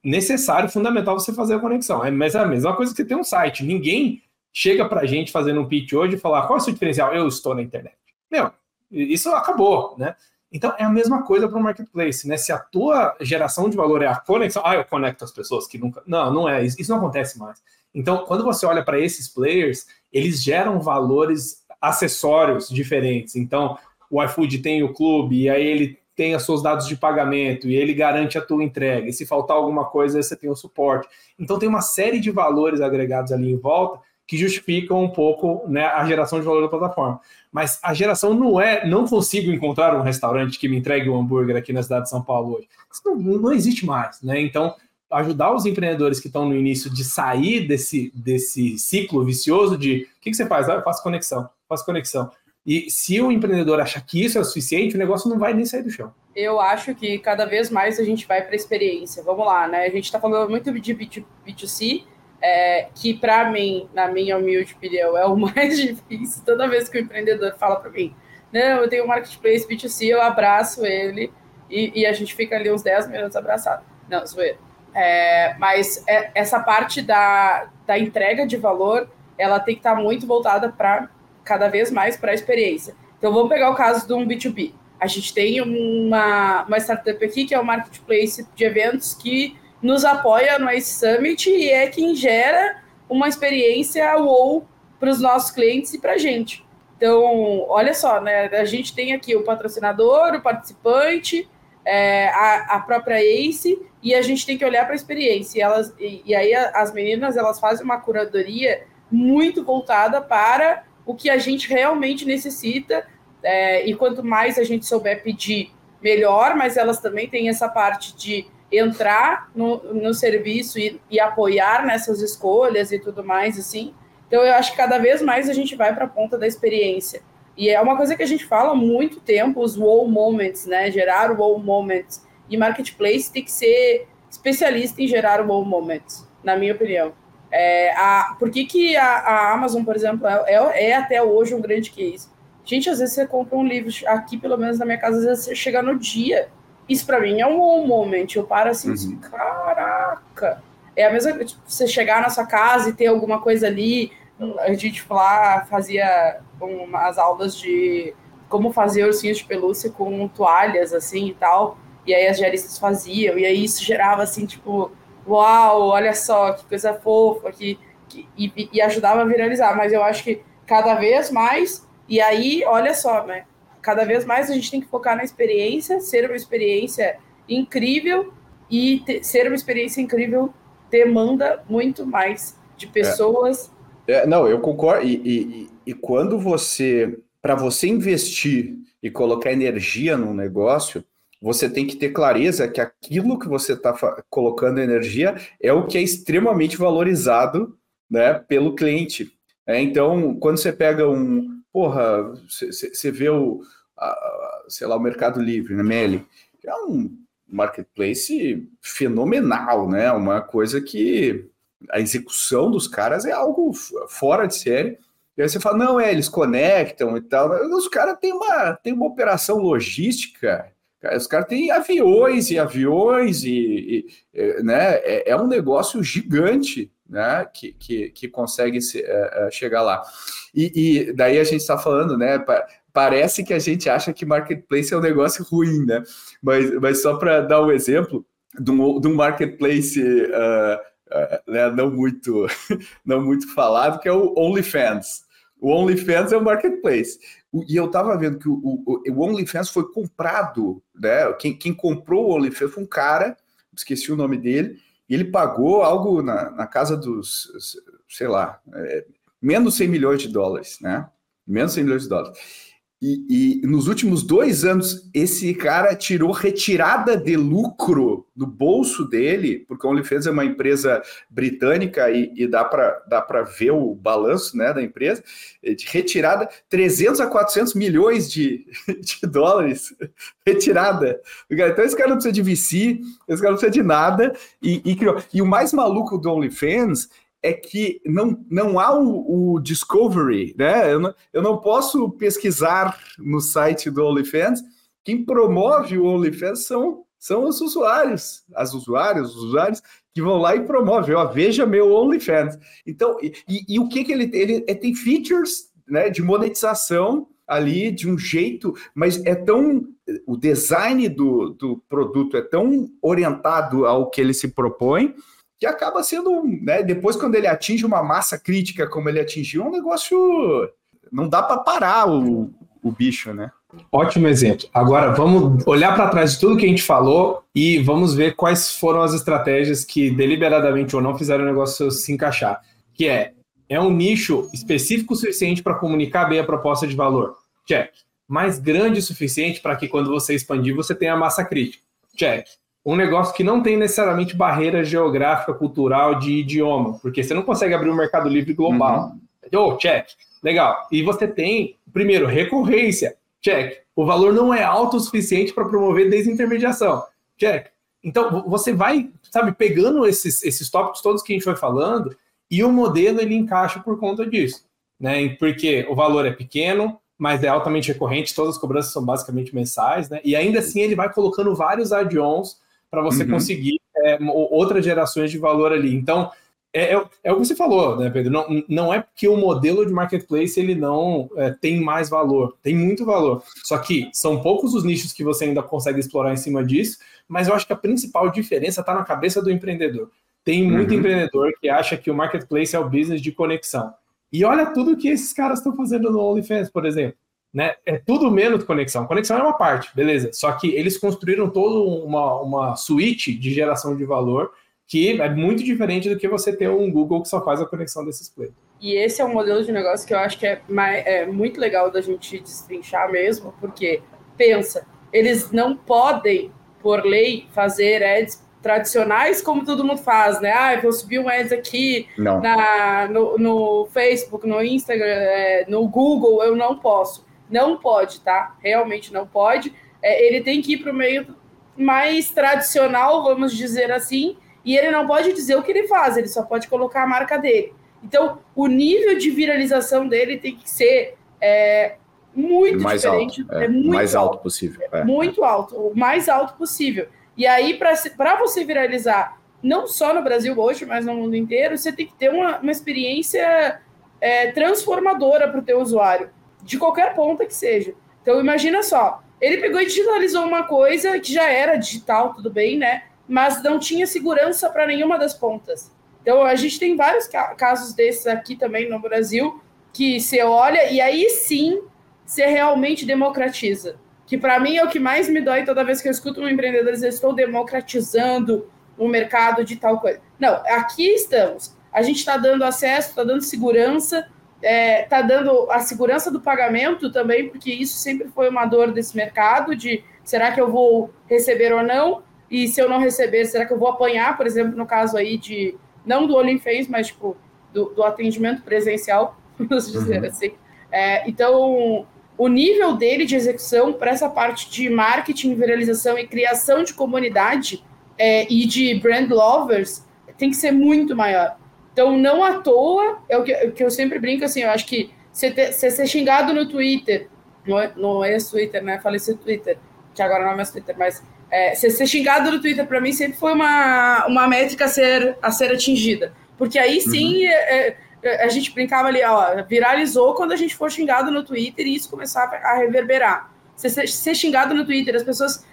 necessário, fundamental você fazer a conexão. É, mas é a mesma coisa que ter um site. Ninguém chega pra gente fazendo um pitch hoje e falar qual é o seu diferencial? Eu estou na internet. Meu, isso acabou, né? Então é a mesma coisa para o marketplace, né? Se a tua geração de valor é a conexão, ah, eu conecto as pessoas que nunca. Não, não é, isso não acontece mais. Então, quando você olha para esses players, eles geram valores acessórios diferentes. Então, o iFood tem o clube, e aí ele tem os seus dados de pagamento, e ele garante a tua entrega. E se faltar alguma coisa, você tem o suporte. Então, tem uma série de valores agregados ali em volta que justificam um pouco né, a geração de valor da plataforma. Mas a geração não é, não consigo encontrar um restaurante que me entregue um hambúrguer aqui na cidade de São Paulo hoje. Isso não, não existe mais, né? Então, ajudar os empreendedores que estão no início de sair desse, desse ciclo vicioso de o que, que você faz? Ah, eu faço conexão, faço conexão. E se o empreendedor achar que isso é o suficiente, o negócio não vai nem sair do chão. Eu acho que cada vez mais a gente vai para a experiência. Vamos lá, né? A gente está falando muito de B2C, é, que para mim, na minha humilde opinião, é o mais difícil. Toda vez que o empreendedor fala para mim, não, eu tenho um marketplace B2C, eu abraço ele e, e, a gente fica ali uns 10 minutos abraçado. Não, zoeira. É, mas é, essa parte da, da entrega de valor, ela tem que estar tá muito voltada para cada vez mais para a experiência. Então vamos pegar o caso de um B2B. A gente tem uma, uma startup aqui que é o um marketplace de eventos que nos apoia no Ice Summit e é quem gera uma experiência wow para os nossos clientes e para a gente. Então, olha só, né? A gente tem aqui o patrocinador, o participante, é, a, a, própria ACE, e a gente tem que olhar para a experiência. E, elas, e, e, aí as meninas elas fazem uma curadoria muito voltada para o que a gente realmente necessita. É, e quanto mais a gente souber pedir, melhor, mas elas também têm essa parte de entrar no, no serviço e, e apoiar nessas escolhas e tudo mais, assim. Então, eu acho que cada vez mais a gente vai para a ponta da experiência. E é uma coisa que a gente fala há muito tempo, os wow moments, né? Gerar wow moments. E marketplace tem que ser especialista em gerar wow moments, na minha opinião. É, a, por que, que a, a Amazon, por exemplo, é, é, é, até hoje um grande case? Gente, às vezes você compra um livro, aqui pelo menos na minha casa, às vezes você chega no dia isso para mim é um wow moment. Eu paro assim, uhum. caraca. É a mesma coisa, tipo, você chegar na sua casa e ter alguma coisa ali. A gente lá fazia umas aulas de como fazer ursinhos de pelúcia com toalhas, assim e tal. E aí as diaristas faziam. E aí isso gerava, assim, tipo, uau, olha só, que coisa fofa. Que, que e, e ajudava a viralizar. Mas eu acho que cada vez mais. E aí, olha só, né? cada vez mais a gente tem que focar na experiência, ser uma experiência incrível e ter, ser uma experiência incrível demanda muito mais de é. pessoas. É. É, não, eu concordo. E, e, e quando você, para você investir e colocar energia num negócio, você tem que ter clareza que aquilo que você está colocando energia é o que é extremamente valorizado né, pelo cliente. É, então, quando você pega um. Porra, você vê o, a, sei lá, o Mercado Livre, né, Meli, é um marketplace fenomenal, né? Uma coisa que a execução dos caras é algo fora de série. E aí você fala, não, é, eles conectam e tal. Os caras têm uma, têm uma operação logística os caras têm aviões e aviões e, e né, é, é, um negócio gigante, né, que, que, que consegue se, é, é chegar lá. E, e, daí a gente está falando, né, parece que a gente acha que marketplace é um negócio ruim, né, mas, mas só para dar um exemplo de um, de um marketplace uh, uh, né, não muito não muito falado, que é o OnlyFans. O OnlyFans é um marketplace. E eu estava vendo que o, o, o, OnlyFans foi comprado, né? Quem, quem comprou o OnlyFans foi um cara, esqueci o nome dele, e ele pagou algo na, na casa dos, sei lá, é, menos 100 milhões de dólares, né? Menos 100 milhões de dólares. E, e, nos últimos dois anos, esse cara tirou retirada de lucro do bolso dele, porque a OnlyFans é uma empresa britânica e, e dá para dá ver o balanço né, da empresa, eh, de retirada 300 a 400 milhões de, de dólares. Retirada. Então esse cara não precisa de VC, esse cara não precisa de nada. E, e, e o mais maluco do OnlyFans é que não, não há o, o discovery, né? Eu não, eu não posso pesquisar no site do OnlyFans. Quem promove o OnlyFans são, são os usuários, as usuárias, os usuários que vão lá e promovem, ó, veja meu OnlyFans. Então, e, e o que, que ele tem? Ele, tem features né, de monetização ali de um jeito, mas é tão. O design do, do produto é tão orientado ao que ele se propõe que acaba sendo, né, depois quando ele atinge uma massa crítica como ele atingiu, é um negócio não dá para parar o, o bicho, né? Ótimo exemplo. Agora vamos olhar para trás de tudo que a gente falou e vamos ver quais foram as estratégias que deliberadamente ou não fizeram o negócio se encaixar. Que é é um nicho específico o suficiente para comunicar bem a proposta de valor. Check. Mais grande o suficiente para que quando você expandir você tenha massa crítica. Check um negócio que não tem necessariamente barreira geográfica, cultural, de idioma, porque você não consegue abrir um mercado livre global. Uhum. Oh, check. Legal. E você tem, primeiro, recorrência. Check. O valor não é alto o suficiente para promover desintermediação. Check. Então, você vai, sabe, pegando esses, esses tópicos todos que a gente vai falando e o modelo ele encaixa por conta disso. Né? Porque o valor é pequeno, mas é altamente recorrente, todas as cobranças são basicamente mensais, né? E ainda assim ele vai colocando vários add-ons para você uhum. conseguir é, outras gerações de valor ali. Então, é, é, é, o que você falou, né, Pedro? Não, não é que o modelo de marketplace ele não é, tem mais valor, tem muito valor. Só que são poucos os nichos que você ainda consegue explorar em cima disso, mas eu acho que a principal diferença está na cabeça do empreendedor. Tem muito uhum. empreendedor que acha que o marketplace é o business de conexão. E olha tudo que esses caras estão fazendo no OnlyFans, por exemplo né? É tudo menos conexão. Conexão é uma parte, beleza. Só que eles construíram toda uma, uma suíte de geração de valor que é muito diferente do que você ter um Google que só faz a conexão desses players. E esse é um modelo de negócio que eu acho que é, mais, é muito legal da gente destrinchar mesmo, porque, pensa, eles não podem, por lei, fazer ads tradicionais como todo mundo faz, né? Ah, eu vou subir um ads aqui na, no, no, Facebook, no Instagram, é, no Google, eu não posso. Não pode, tá? Realmente não pode. É, ele tem que ir para o meio mais tradicional, vamos dizer assim, e ele não pode dizer o que ele faz, ele só pode colocar a marca dele. Então, o nível de viralização dele tem que ser é, muito mais diferente. Alto, é, é muito mais alto, alto possível. É. Muito alto, o mais alto possível. E aí, para você viralizar, não só no Brasil hoje, mas no mundo inteiro, você tem que ter uma, uma experiência é, transformadora para o teu usuário de qualquer ponta que seja. Então imagina só, ele pegou e digitalizou uma coisa que já era digital, tudo bem, né? Mas não tinha segurança para nenhuma das pontas. Então a gente tem vários casos desses aqui também no Brasil que você olha e aí sim você realmente democratiza. que para mim é o que mais me dói toda vez que eu escuto um empreendedor dizer estou democratizando o mercado de tal coisa. Não, aqui estamos. A gente está dando acesso, está dando segurança, está é, tá dando a segurança do pagamento também, porque isso sempre foi uma dor desse mercado de será que eu vou receber ou não? E se eu não receber, será que eu vou apanhar, por exemplo, no caso aí de, não do OnlyFans, mas tipo, do, do atendimento presencial, vamos dizer uhum. assim. É, então, o nível dele de execução para essa parte de marketing, viralização e criação de comunidade é, e de brand lovers tem que ser muito maior. Então, não à toa, é o que, é o que eu sempre brinco, assim, eu acho que você, ter, você ser xingado no Twitter, no, no ex-Twitter, né? Falei ser Twitter, que agora não é mais Twitter, mas é, ser, ser xingado no Twitter para mim sempre foi uma, uma métrica a ser, a ser atingida. Porque aí sim uhum. é, é, a gente brincava ali, ó, viralizou quando a gente for xingado no Twitter e isso começar a reverberar. Ser, ser xingado no Twitter, as pessoas.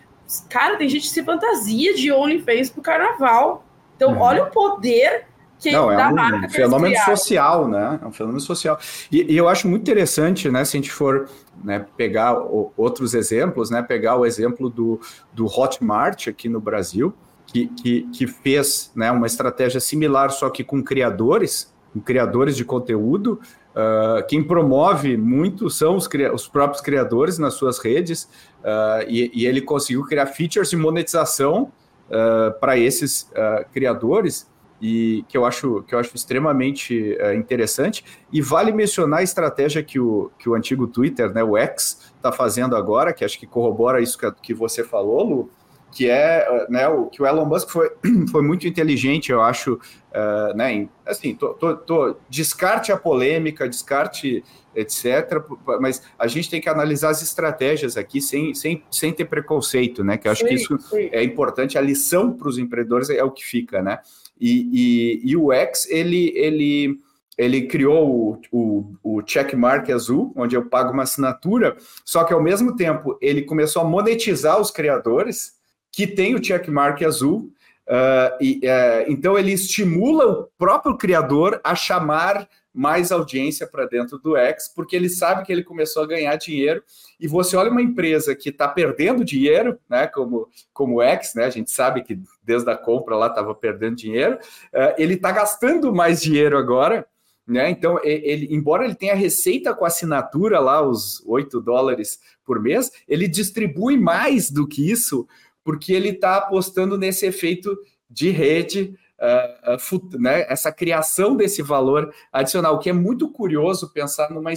Cara, tem gente que se fantasia de OnlyFans pro carnaval. Então, uhum. olha o poder que Não, é um fenômeno social, né? É um fenômeno social. E, e, eu acho muito interessante, né? Se a gente for né, pegar o, outros exemplos, né? Pegar o exemplo do, do Hotmart aqui no Brasil, que, que, que fez né, uma estratégia similar, só que com criadores, com criadores de conteúdo. Uh, quem promove muito são os, os, próprios criadores nas suas redes, uh, e, e, ele conseguiu criar features de monetização uh, para esses criadores, e que eu acho, que eu acho extremamente interessante. E vale mencionar a estratégia que o, que o antigo Twitter, né, o X, está fazendo agora, que acho que corrobora isso que, que você falou, Lu, que é né, o que o Elon Musk foi, foi muito inteligente, eu acho, uh, né, em, assim, tô, tô, tô, descarte a polêmica, descarte etc, mas a gente tem que analisar as estratégias aqui sem, sem, sem ter preconceito, né, que eu acho sim, que isso sim. é importante, a lição para os empreendedores é o que fica, né, e, e, e o X, ele, ele, ele criou o, o, o checkmark azul, onde eu pago uma assinatura, só que ao mesmo tempo ele começou a monetizar os criadores, que tem o checkmark azul. Uh, e, uh, então ele estimula o próprio criador a chamar mais audiência para dentro do X, porque ele sabe que ele começou a ganhar dinheiro. E você olha uma empresa que está perdendo dinheiro, né, como, como o X, né, a gente sabe que desde a compra lá estava perdendo dinheiro, uh, ele está gastando mais dinheiro agora. Né? Então, ele, embora ele tenha receita com assinatura lá, os 8 dólares por mês, ele distribui mais do que isso porque ele está apostando nesse efeito de rede, uh, né, essa criação desse valor adicional, que é muito curioso pensar numa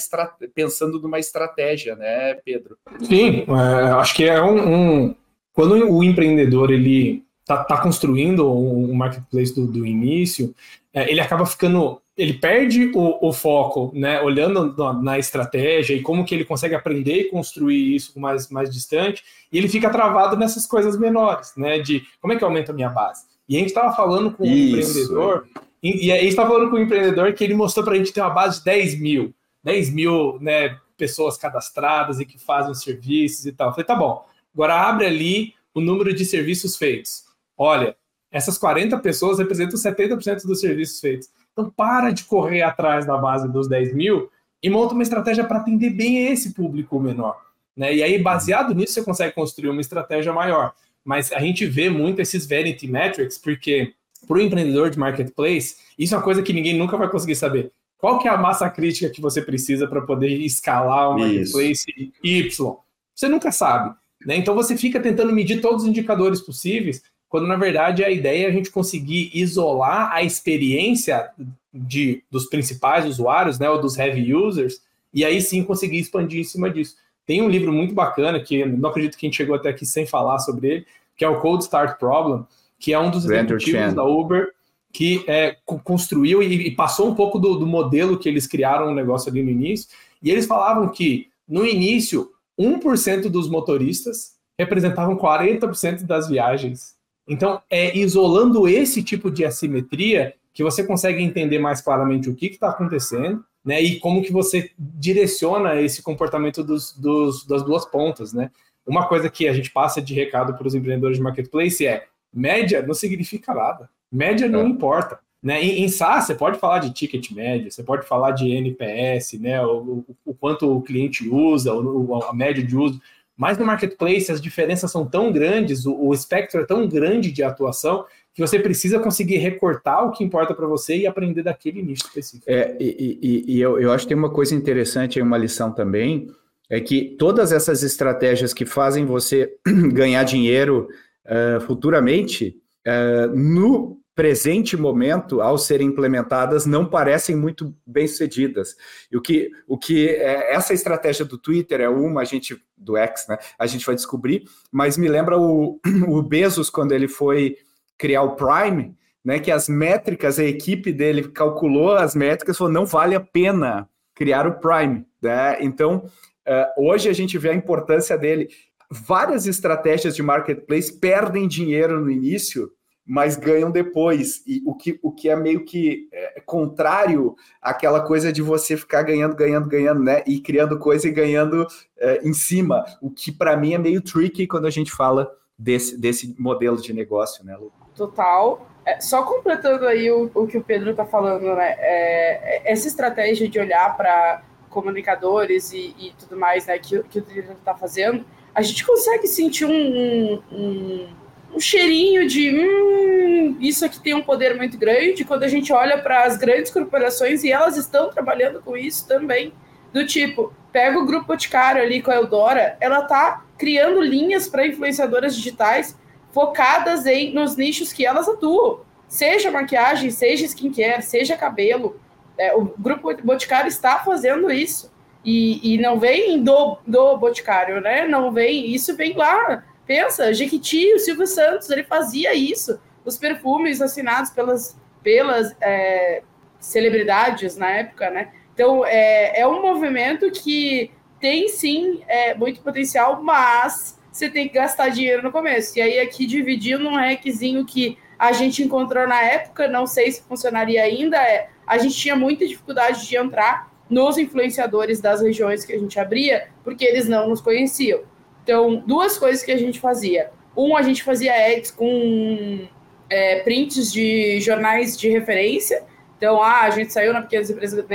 pensando numa estratégia, né, Pedro? Sim, é, acho que é um, um, quando o empreendedor ele está tá construindo um marketplace do, do início, é, ele acaba ficando ele perde o, o, foco, né, olhando na, na, estratégia e como que ele consegue aprender e construir isso mais, mais distante, e ele fica travado nessas coisas menores, né, de como é que aumenta a minha base. E a gente estava falando com um empreendedor, e, e, a gente estava falando com um empreendedor que ele mostrou para a gente ter uma base de 10 mil, 10 mil, né, pessoas cadastradas e que fazem os serviços e tal. Eu falei, tá bom, agora abre ali o número de serviços feitos. Olha, essas 40 pessoas representam 70% dos serviços feitos. Então, para de correr atrás da base dos 10 mil e monta uma estratégia para atender bem esse público menor. Né? E aí, baseado nisso, você consegue construir uma estratégia maior. Mas a gente vê muito esses vanity metrics, porque para o empreendedor de marketplace, isso é uma coisa que ninguém nunca vai conseguir saber. Qual que é a massa crítica que você precisa para poder escalar o marketplace isso. Y? Você nunca sabe. Né? Então você fica tentando medir todos os indicadores possíveis quando na verdade a ideia é a gente conseguir isolar a experiência de, dos principais usuários, né, ou dos heavy users, e aí sim conseguir expandir em cima disso. Tem um livro muito bacana, que não acredito que a gente chegou até aqui sem falar sobre ele, que é o Code Start Problem, que é um dos executivos da Uber que é, construiu e, e, passou um pouco do, do modelo que eles criaram o negócio ali no início, e eles falavam que, no início, 1% dos motoristas representavam 40% das viagens. Então, é isolando esse tipo de assimetria que você consegue entender mais claramente o que está acontecendo, né? E como que você direciona esse comportamento dos, dos, das duas pontas, né? Uma coisa que a gente passa de recado para os empreendedores de marketplace é média não significa nada. Média não é. importa. Né? Em, em SaaS, você pode falar de ticket média, você pode falar de NPS, né? o, o, o quanto o cliente usa, o, a média de uso, Mas no marketplace as diferenças são tão grandes, o, o espectro é tão grande de atuação que você precisa conseguir recortar o que importa para você e aprender daquele nicho específico. É, e, e, e eu, eu acho que tem uma coisa interessante, uma lição também, é que todas essas estratégias que fazem você ganhar dinheiro uh, futuramente, uh, no presente momento, ao serem implementadas, não parecem muito bem sucedidas. E o que, o que é, essa estratégia do Twitter é uma, a gente do X, né? A gente vai descobrir, mas me lembra o, o Bezos quando ele foi criar o Prime, né? Que as métricas, a equipe dele calculou as métricas, falou não vale a pena criar o Prime, né? Então uh, hoje a gente vê a importância dele. Várias estratégias de marketplace perdem dinheiro no início mas ganham depois. E o que, o que é meio que é, contrário àquela coisa de você ficar ganhando, ganhando, ganhando, né? E criando coisa e ganhando é, em cima. O que para mim é meio tricky quando a gente fala desse, desse modelo de negócio, né, Lu? Total. É, só completando aí o, o que o Pedro está falando, né? É, é, essa estratégia de olhar para comunicadores e, e, tudo mais, né, que, que o Twitter está fazendo, a gente consegue sentir um, um, um um cheirinho de hum, isso aqui tem um poder muito grande quando a gente olha para as grandes corporações e elas estão trabalhando com isso também. Do tipo, pega o grupo Boticário ali com a Eudora, ela tá criando linhas para influenciadoras digitais focadas em nos nichos que elas atuam. Seja maquiagem, seja skincare, seja cabelo. É, o grupo Boticário está fazendo isso. E, e não vem do, do Boticário, né? Não vem, isso vem lá Pensa, Jequiti, o Silvio Santos, ele fazia isso. Os perfumes assinados pelas, pelas é, celebridades na época, né? Então, é, é um movimento que tem sim é, muito potencial, mas você tem que gastar dinheiro no começo. E aí, aqui dividindo um requisito que a gente encontrou na época, não sei se funcionaria ainda, é a gente tinha muita dificuldade de entrar nos influenciadores das regiões que a gente abria, porque eles não nos conheciam. Então, duas coisas que a gente fazia. Um, a gente fazia ads com é, prints de jornais de referência. Então, ah, a gente saiu na Pequenas Empresas,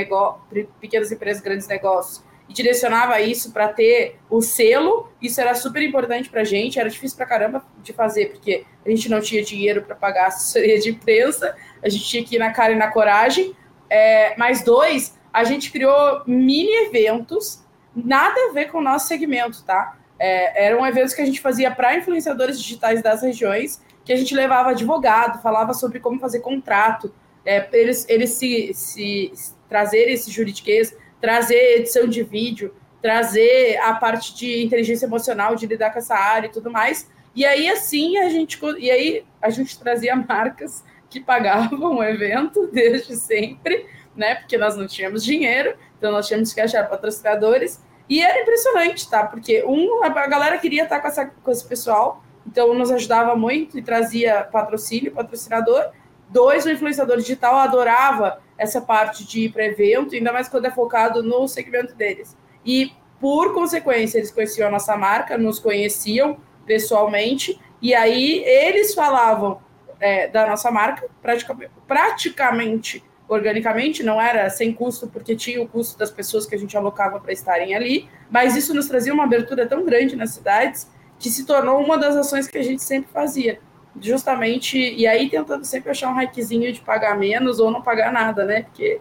Pequenas Empresas Grandes Negócios e direcionava isso para ter o selo. Isso era super importante para a gente. Era difícil para caramba de fazer, porque a gente não tinha dinheiro para pagar assessoria de imprensa. A gente tinha que ir na cara e na coragem. É, mais dois, a gente criou mini eventos, nada a ver com o nosso segmento, tá? É, eram eventos que a gente fazia para influenciadores digitais das regiões, que a gente levava advogado, falava sobre como fazer contrato, é, eles, eles se, se, se trazer esse juridiquês, trazer edição de vídeo, trazer a parte de inteligência emocional, de lidar com essa área e tudo mais. E aí, assim, a gente, e aí, a gente trazia marcas que pagavam o evento desde sempre, né? Porque nós não tínhamos dinheiro, então nós tínhamos que achar patrocinadores. E era impressionante, tá? Porque, um, a galera queria estar com, essa, com esse pessoal, então nos ajudava muito e trazia patrocínio, patrocinador. Dois, o influenciador digital adorava essa parte de ir para evento, ainda mais quando é focado no segmento deles. E, por consequência, eles conheciam a nossa marca, nos conheciam pessoalmente, e aí eles falavam é, da nossa marca, praticamente, praticamente organicamente, não era sem custo, porque tinha o custo das pessoas que a gente alocava para estarem ali, mas isso nos trazia uma abertura tão grande nas cidades que se tornou uma das ações que a gente sempre fazia. Justamente, e aí tentando sempre achar um hackzinho de pagar menos ou não pagar nada, né? Porque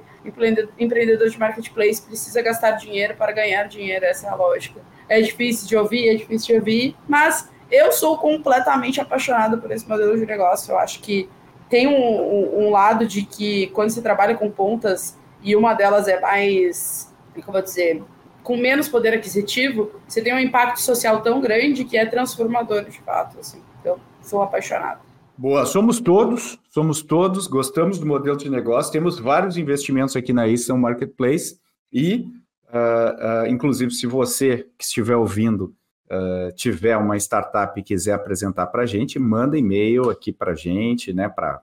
empreendedor de marketplace precisa gastar dinheiro para ganhar dinheiro, essa é a lógica. É difícil de ouvir, é difícil de ouvir, mas eu sou completamente apaixonado por esse modelo de negócio. Eu acho que tem um, um, lado de que quando você trabalha com pontas e uma delas é mais, como eu vou dizer, com menos poder aquisitivo, você tem um impacto social tão grande que é transformador de fato. Assim. Então, sou apaixonado. Boa, somos todos, somos todos, gostamos do modelo de negócio, temos vários investimentos aqui na Isam Marketplace e, uh, uh, inclusive, se você que estiver ouvindo uh, tiver uma startup e quiser apresentar para a gente, manda e-mail aqui para a gente, né? Pra...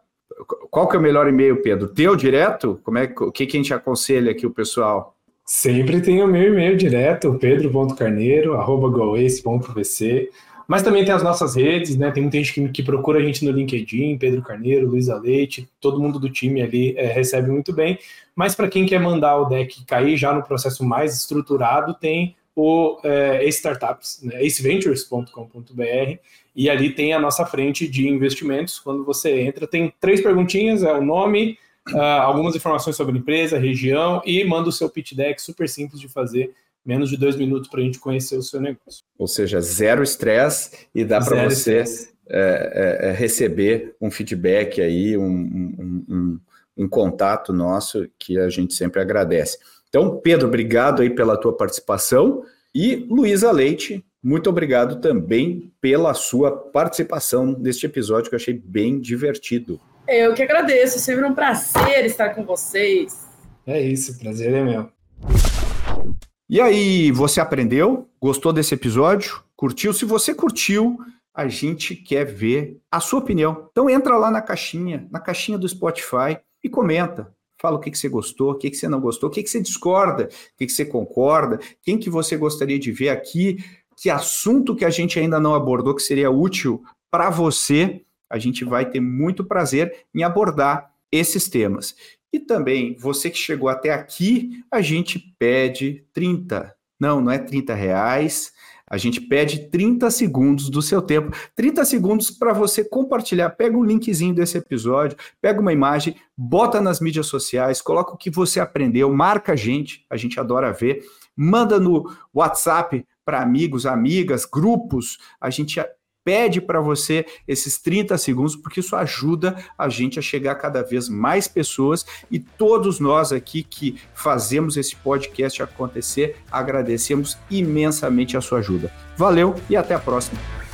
Qual que é o melhor e-mail, Pedro? Teu direto? Como é o que, que a gente aconselha aqui o pessoal? Sempre tem o meu e-mail direto, pedro.carneiro@goace.vc. Mas também tem as nossas redes, né? Tem muita gente que, que, procura a gente no LinkedIn, Pedro Carneiro, Luísa Leite, todo mundo do time ali é, recebe muito bem. Mas para quem quer mandar o deck cair já no processo mais estruturado, tem o é, Startups, né, aceventures.com.br, e ali tem a nossa frente de investimentos. Quando você entra, tem três perguntinhas: é o nome, uh, algumas informações sobre a empresa, região, e manda o seu pitch deck, super simples de fazer menos de dois minutos para a gente conhecer o seu negócio. Ou seja, zero estresse e dá para você é, é, é, receber um feedback aí, um, um, um, um, contato nosso que a gente sempre agradece. Então, Pedro, obrigado aí pela tua participação e Luísa Leite, muito obrigado também pela sua participação neste episódio que eu achei bem divertido. Eu que agradeço, sempre um prazer estar com vocês. É isso, prazer é meu. E aí, você aprendeu? Gostou desse episódio? Curtiu? Se você curtiu, a gente quer ver a sua opinião. Então entra lá na caixinha, na caixinha do Spotify e comenta. Fala o que, que você gostou, o que, que você não gostou, o que, que você discorda, o que, que você concorda, quem que você gostaria de ver aqui que assunto que a gente ainda não abordou que seria útil para você, a gente vai ter muito prazer em abordar esses temas. E também, você que chegou até aqui, a gente pede 30. Não, não é 30 reais. A gente pede 30 segundos do seu tempo. 30 segundos para você compartilhar. Pega o linkzinho desse episódio, pega uma imagem, bota nas mídias sociais, coloca o que você aprendeu, marca a gente, a gente adora ver. Manda no WhatsApp para amigos, amigas, grupos, a gente pede para você esses 30 segundos, porque isso ajuda a gente a chegar a cada vez mais pessoas e todos nós aqui que fazemos esse podcast acontecer, agradecemos imensamente a sua ajuda. Valeu e até a próxima.